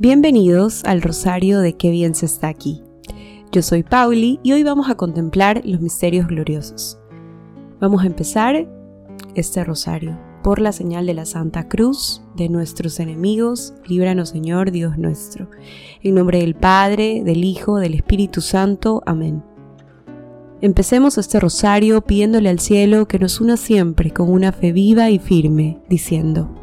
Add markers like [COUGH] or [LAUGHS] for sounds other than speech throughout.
Bienvenidos al Rosario de Qué bien se está aquí. Yo soy Pauli y hoy vamos a contemplar los misterios gloriosos. Vamos a empezar este rosario por la señal de la Santa Cruz de nuestros enemigos, líbranos Señor Dios nuestro. En nombre del Padre, del Hijo, del Espíritu Santo. Amén. Empecemos este rosario pidiéndole al cielo que nos una siempre con una fe viva y firme, diciendo,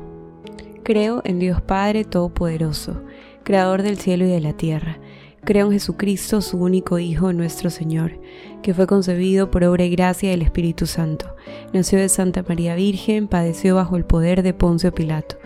Creo en Dios Padre Todopoderoso Creador del cielo y de la tierra. Creo en Jesucristo, su único Hijo, nuestro Señor, que fue concebido por obra y gracia del Espíritu Santo. Nació de Santa María Virgen, padeció bajo el poder de Poncio Pilato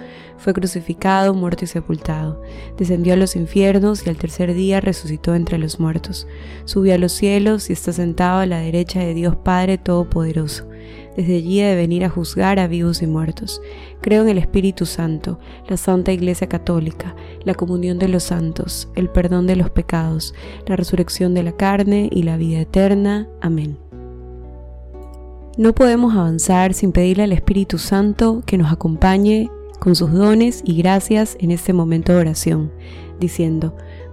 fue crucificado, muerto y sepultado. Descendió a los infiernos y al tercer día resucitó entre los muertos. Subió a los cielos y está sentado a la derecha de Dios Padre Todopoderoso. Desde allí de venir a juzgar a vivos y muertos. Creo en el Espíritu Santo, la Santa Iglesia Católica, la comunión de los santos, el perdón de los pecados, la resurrección de la carne y la vida eterna. Amén. No podemos avanzar sin pedirle al Espíritu Santo que nos acompañe con sus dones y gracias en este momento de oración, diciendo,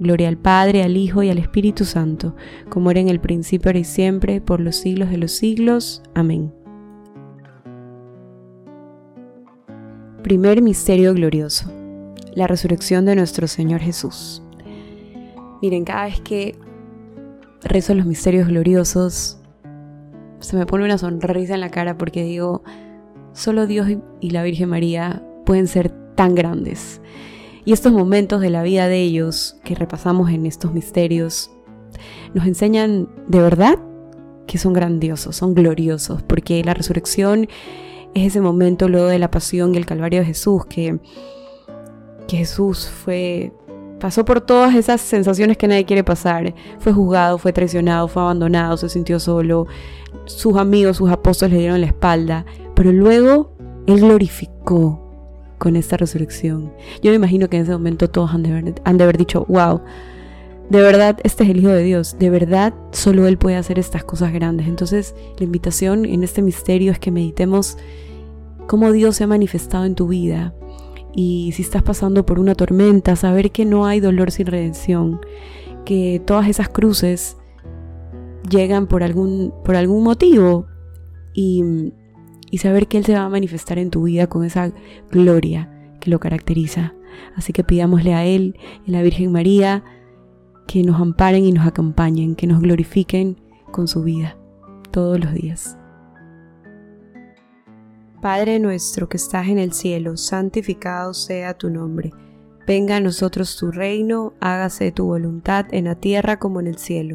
Gloria al Padre, al Hijo y al Espíritu Santo, como era en el principio, ahora y siempre, por los siglos de los siglos. Amén. Primer Misterio Glorioso. La resurrección de nuestro Señor Jesús. Miren, cada vez que rezo los misterios gloriosos, se me pone una sonrisa en la cara porque digo, solo Dios y la Virgen María pueden ser tan grandes. Y estos momentos de la vida de ellos que repasamos en estos misterios nos enseñan de verdad que son grandiosos, son gloriosos, porque la resurrección es ese momento luego de la pasión y el calvario de Jesús, que, que Jesús fue, pasó por todas esas sensaciones que nadie quiere pasar. Fue juzgado, fue traicionado, fue abandonado, se sintió solo, sus amigos, sus apóstoles le dieron la espalda, pero luego Él glorificó con esta resurrección. Yo me imagino que en ese momento todos han de haber, dicho, wow, de verdad, este es el Hijo de Dios. De verdad, solo Él puede hacer estas cosas grandes. Entonces, la invitación en este misterio es que meditemos cómo Dios se ha manifestado en tu vida. Y si estás pasando por una tormenta, saber que no hay dolor sin redención. Que todas esas cruces llegan por algún, por algún motivo. Y, y saber que Él se va a manifestar en tu vida con esa gloria que lo caracteriza. Así que pidámosle a Él y a la Virgen María que nos amparen y nos acompañen, que nos glorifiquen con su vida todos los días. Padre nuestro que estás en el cielo, santificado sea tu nombre. Venga a nosotros tu reino, hágase tu voluntad en la tierra como en el cielo.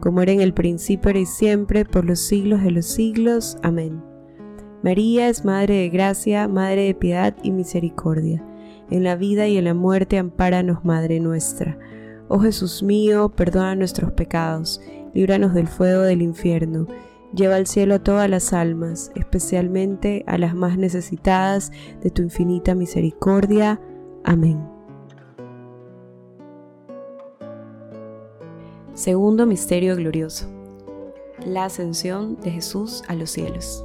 como era en el principio, y siempre, por los siglos de los siglos. Amén. María es Madre de Gracia, Madre de Piedad y Misericordia. En la vida y en la muerte, ampáranos, Madre nuestra. Oh Jesús mío, perdona nuestros pecados, líbranos del fuego del infierno Lleva al cielo a todas las almas, especialmente a las más necesitadas de tu infinita misericordia. Amén. Segundo Misterio Glorioso. La ascensión de Jesús a los cielos.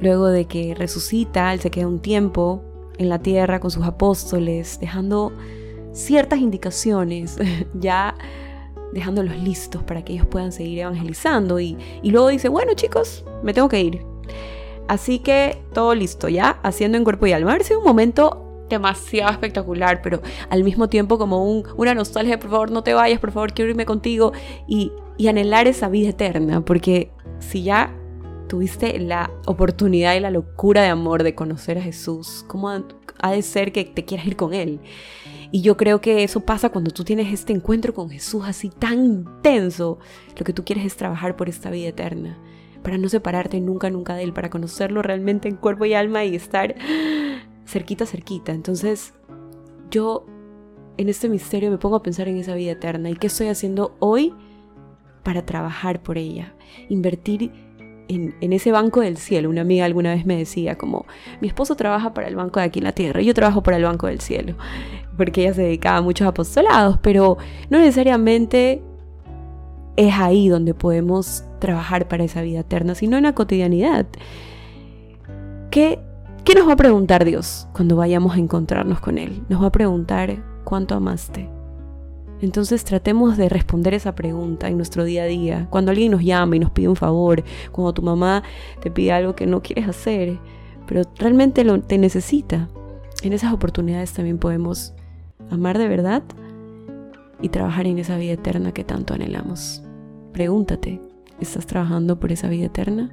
Luego de que resucita, Él se queda un tiempo en la tierra con sus apóstoles, dejando ciertas indicaciones [LAUGHS] ya dejándolos listos para que ellos puedan seguir evangelizando. Y, luego dice, bueno chicos, me tengo que ir. Así que todo listo, ya, haciendo en cuerpo y alma. Ha un momento demasiado espectacular, pero al mismo tiempo como un, una nostalgia, por favor no te vayas, por favor quiero irme contigo y, y anhelar esa vida eterna, porque si ya tuviste la oportunidad y la locura de amor de conocer a Jesús, ¿cómo ha de ser que te quieras ir con Él? Y yo creo que eso pasa cuando tú tienes este encuentro con Jesús así tan intenso. Lo que tú quieres es trabajar por esta vida eterna, para no separarte nunca, nunca de Él, para conocerlo realmente en cuerpo y alma y estar cerquita, cerquita. Entonces, yo en este misterio me pongo a pensar en esa vida eterna y qué estoy haciendo hoy para trabajar por ella, invertir en, ese banco del cielo. Una amiga alguna vez me decía como, mi esposo trabaja para el banco de aquí en la tierra, yo trabajo para el banco del cielo, porque ella se dedicaba a muchos apostolados, pero no necesariamente es ahí donde podemos trabajar para esa vida eterna, sino en la cotidianidad. ¿Qué, ¿Qué nos va a preguntar Dios cuando vayamos a encontrarnos con Él? Nos va a preguntar, ¿cuánto amaste? Entonces tratemos de responder esa pregunta en nuestro día a día. Cuando alguien nos llama y nos pide un favor, cuando tu mamá te pide algo que no quieres hacer, pero realmente lo, te necesita. En esas oportunidades también podemos amar de verdad y trabajar en esa vida eterna que tanto anhelamos. Pregúntate, ¿estás trabajando por esa vida eterna?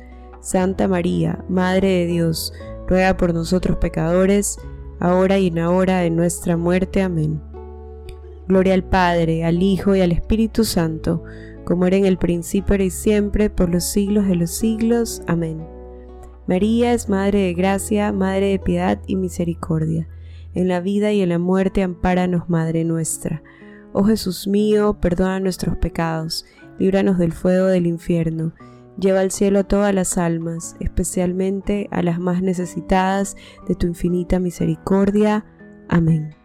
Santa María, Madre de Dios, ruega por nosotros pecadores, ahora y en la hora de nuestra muerte. Amén. Gloria al Padre, al Hijo y al Espíritu Santo, como era en el principio y siempre, por los siglos de los siglos. Amén. María es Madre de Gracia, Madre de Piedad y Misericordia. En la vida y en la muerte, ampáranos, Madre nuestra. Oh Jesús mío, perdona nuestros pecados, líbranos del fuego del infierno Lleva al cielo a todas las almas, especialmente a las más necesitadas de tu infinita misericordia. Amén.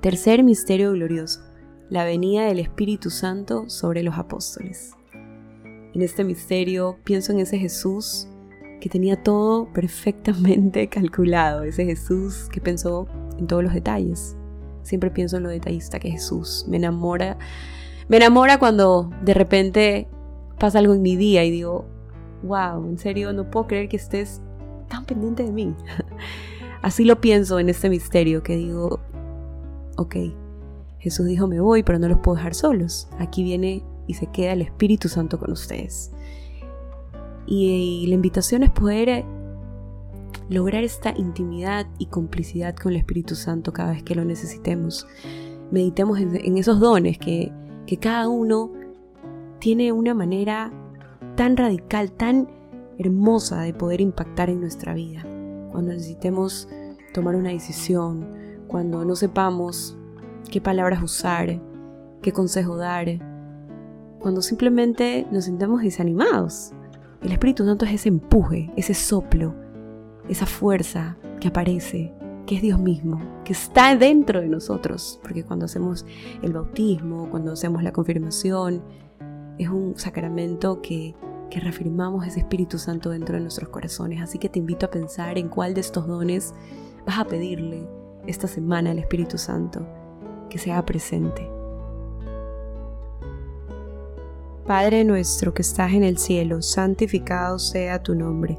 Tercer misterio glorioso, la venida del Espíritu Santo sobre los apóstoles. En este misterio pienso en ese Jesús que tenía todo [LAUGHS] perfectamente calculado, ese Jesús que pensó en todos los detalles, Siempre pienso en lo detallista que Jesús. Me enamora. Me enamora cuando de repente pasa algo en mi día y digo, wow, en serio, no puedo creer que estés tan pendiente de mí. [LAUGHS] Así lo pienso en este misterio que digo, ok, Jesús dijo me voy, pero no los puedo dejar solos. Aquí viene y se queda el Espíritu Santo con ustedes. Y, y la invitación es poder lograr esta intimidad y complicidad con el Espíritu Santo cada vez que lo necesitemos. Meditemos en, esos dones que, que cada uno tiene una manera tan radical, tan hermosa de poder impactar en nuestra vida. Cuando necesitemos tomar una decisión, cuando no sepamos qué palabras usar, qué consejo dar, cuando simplemente nos sintamos desanimados. El Espíritu Santo es ese empuje, ese soplo, esa fuerza que aparece, que es Dios mismo, que está dentro de nosotros, porque cuando hacemos el bautismo, cuando hacemos la confirmación, es un sacramento que, que reafirmamos ese Espíritu Santo dentro de nuestros corazones. Así que te invito a pensar en cuál de estos dones vas a pedirle esta semana al Espíritu Santo que sea presente. Padre nuestro que estás en el cielo, santificado sea tu nombre.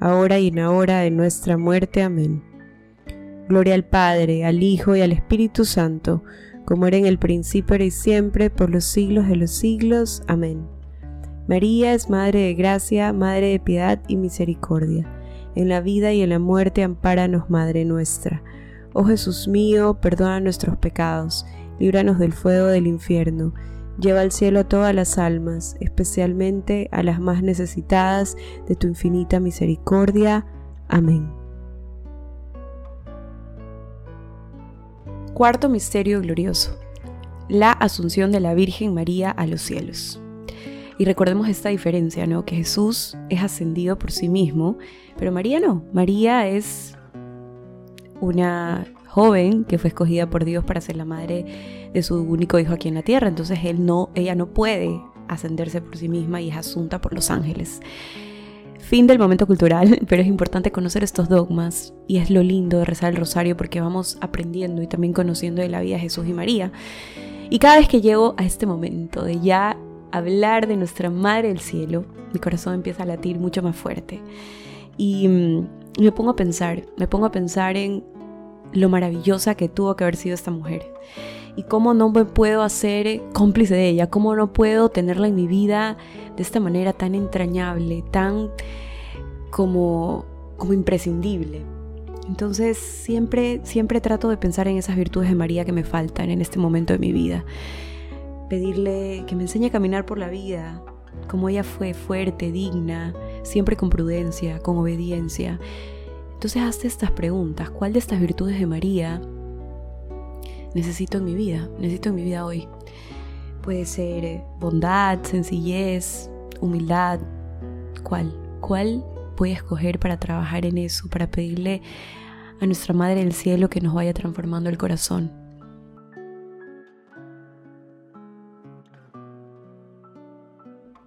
ahora y en la hora de nuestra muerte. Amén. Gloria al Padre, al Hijo y al Espíritu Santo, como era en el principio, y siempre, por los siglos de los siglos. Amén. María es Madre de Gracia, Madre de Piedad y Misericordia. En la vida y en la muerte, ampáranos, Madre nuestra. Oh Jesús mío, perdona nuestros pecados, líbranos del fuego del infierno, lleva al cielo a todas las almas, especialmente a las más necesitadas de tu infinita misericordia. Amén. Cuarto Misterio Glorioso. La Asunción de la Virgen María a los cielos. Y recordemos esta diferencia, ¿no? Que Jesús es ascendido por sí mismo, pero María no. María es una joven que fue escogida por Dios para ser la madre de su único hijo aquí en la tierra. Entonces él no, ella no puede ascenderse por sí misma y es asunta por los ángeles. Fin del momento cultural, [LAUGHS] pero es importante conocer estos dogmas y es lo lindo de rezar el rosario porque vamos aprendiendo y también conociendo de la vida de Jesús y María. Y cada vez que llego a este momento de ya hablar de nuestra Madre del Cielo, mi corazón empieza a latir mucho más fuerte. Y mm, me pongo a pensar, me pongo a pensar en lo maravillosa que tuvo que haber sido esta mujer. Y cómo no me puedo hacer cómplice de ella, cómo no puedo tenerla en mi vida de esta manera tan entrañable, tan como, como imprescindible. Entonces siempre, siempre trato de pensar en esas virtudes de María que me faltan en este momento de mi vida pedirle que me enseñe a caminar por la vida, como ella fue fuerte, digna, siempre con prudencia, con obediencia. Entonces hazte estas preguntas, ¿cuál de estas virtudes de María necesito en mi vida? Necesito en mi vida hoy. Puede ser eh, bondad, sencillez, humildad. ¿Cuál? ¿Cuál voy a escoger para trabajar en eso, para pedirle a nuestra Madre del Cielo que nos vaya transformando el corazón?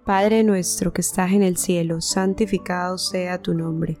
Padre nuestro que estás en el cielo, santificado sea tu nombre.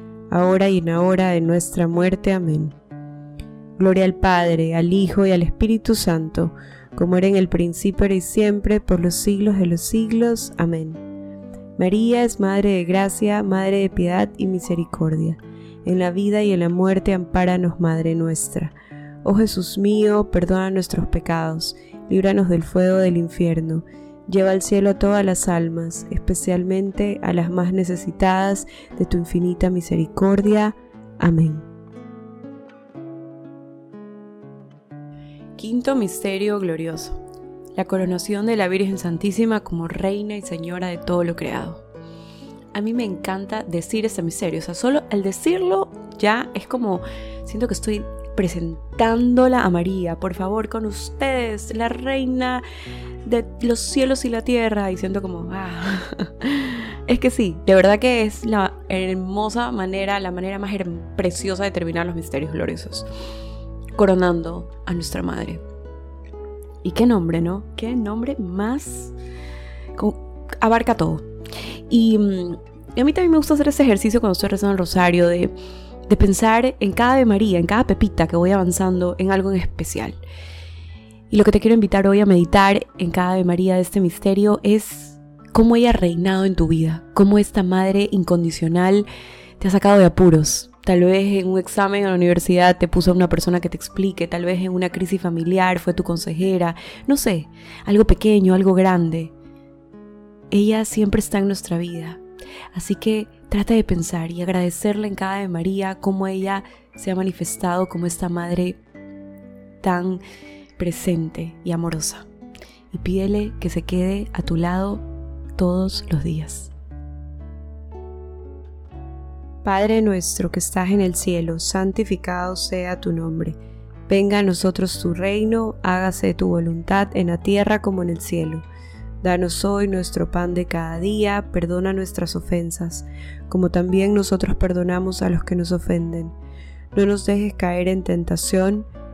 ahora y en la hora de nuestra muerte. Amén. Gloria al Padre, al Hijo y al Espíritu Santo, como era en el principio, y siempre, por los siglos de los siglos. Amén. María es Madre de Gracia, Madre de Piedad y Misericordia. En la vida y en la muerte, ampáranos, Madre nuestra. Oh Jesús mío, perdona nuestros pecados, líbranos del fuego del infierno Lleva al cielo a todas las almas, especialmente a las más necesitadas de tu infinita misericordia. Amén. Quinto Misterio Glorioso. La coronación de la Virgen Santísima como Reina y Señora de todo lo creado. A mí me encanta decir este misterio, o sea, solo al decirlo ya es como, siento que estoy presentándola a María, por favor, con ustedes, la Reina de los cielos y la tierra, y siento como, ah, [LAUGHS] es que sí, de verdad que es la hermosa manera, la manera más preciosa de terminar los misterios gloriosos coronando a nuestra madre. Y qué nombre, ¿no? Qué nombre más... abarca todo. Y, mm, y, a mí también me gusta hacer ese ejercicio cuando estoy rezando el rosario de, de pensar en cada Ave María, en cada pepita que voy avanzando en algo en especial. Y lo que te quiero invitar hoy a meditar en cada Ave María de este misterio es cómo ella ha reinado en tu vida, cómo esta madre incondicional te ha sacado de apuros, Tal vez en un examen en la universidad te puso una persona que te explique, tal vez en una crisis familiar fue tu consejera, no sé, algo pequeño, algo grande. Ella siempre está en nuestra vida. Así que trata de pensar y agradecerle en cada de María cómo ella se ha manifestado como esta madre tan presente y amorosa. Y pídele que se quede a tu lado todos los días. Padre nuestro que estás en el cielo, santificado sea tu nombre. Venga a nosotros tu reino, hágase tu voluntad en la tierra como en el cielo. Danos hoy nuestro pan de cada día, perdona nuestras ofensas, como también nosotros perdonamos a los que nos ofenden. No nos dejes caer en tentación,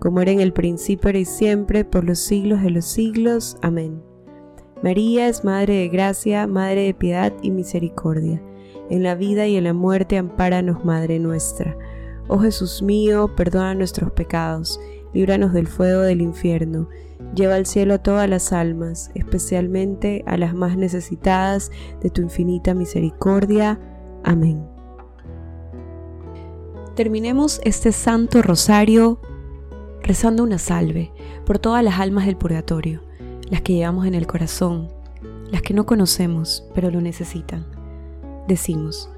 como era en el principio, y siempre, por los siglos de los siglos. Amén. María es Madre de Gracia, Madre de Piedad y Misericordia. En la vida y en la muerte ampáranos, Madre nuestra. Oh Jesús mío, perdona nuestros pecados, líbranos del fuego del infierno, lleva al cielo a todas las almas, especialmente a las más necesitadas de tu infinita misericordia. Amén. Terminemos este santo rosario rezando una salve por todas las almas del purgatorio las que llevamos en el corazón, las que no conocemos, pero lo necesitan. Decimos,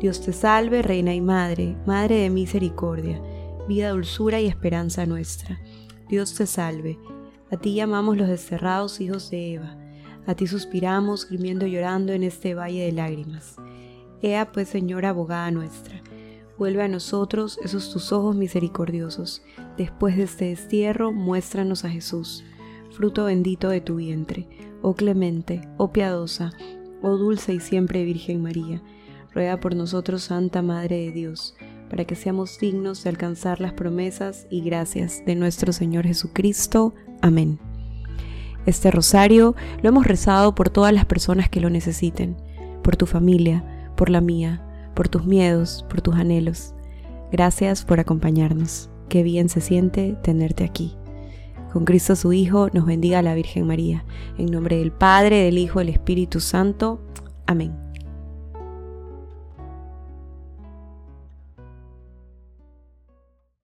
Dios te salve, Reina y Madre, Madre de misericordia, vida, dulzura y esperanza nuestra. Dios te salve, a ti llamamos los desterrados hijos de Eva, a ti suspiramos, gimiendo y llorando en este valle de lágrimas. Ea pues, Señora abogada nuestra, vuelve a nosotros esos tus ojos misericordiosos. Después de este destierro, muéstranos a Jesús fruto bendito de tu vientre, oh clemente, oh piadosa, oh dulce y siempre Virgen María, ruega por nosotros, Santa Madre de Dios, para que seamos dignos de alcanzar las promesas y gracias de nuestro Señor Jesucristo. Amén. Este rosario lo hemos rezado por todas las personas que lo necesiten, por tu familia, por la mía, por tus miedos, por tus anhelos. Gracias por acompañarnos. Qué bien se siente tenerte aquí. Con Cristo su Hijo nos bendiga la Virgen María. En nombre del Padre, del Hijo, del Espíritu Santo. Amén.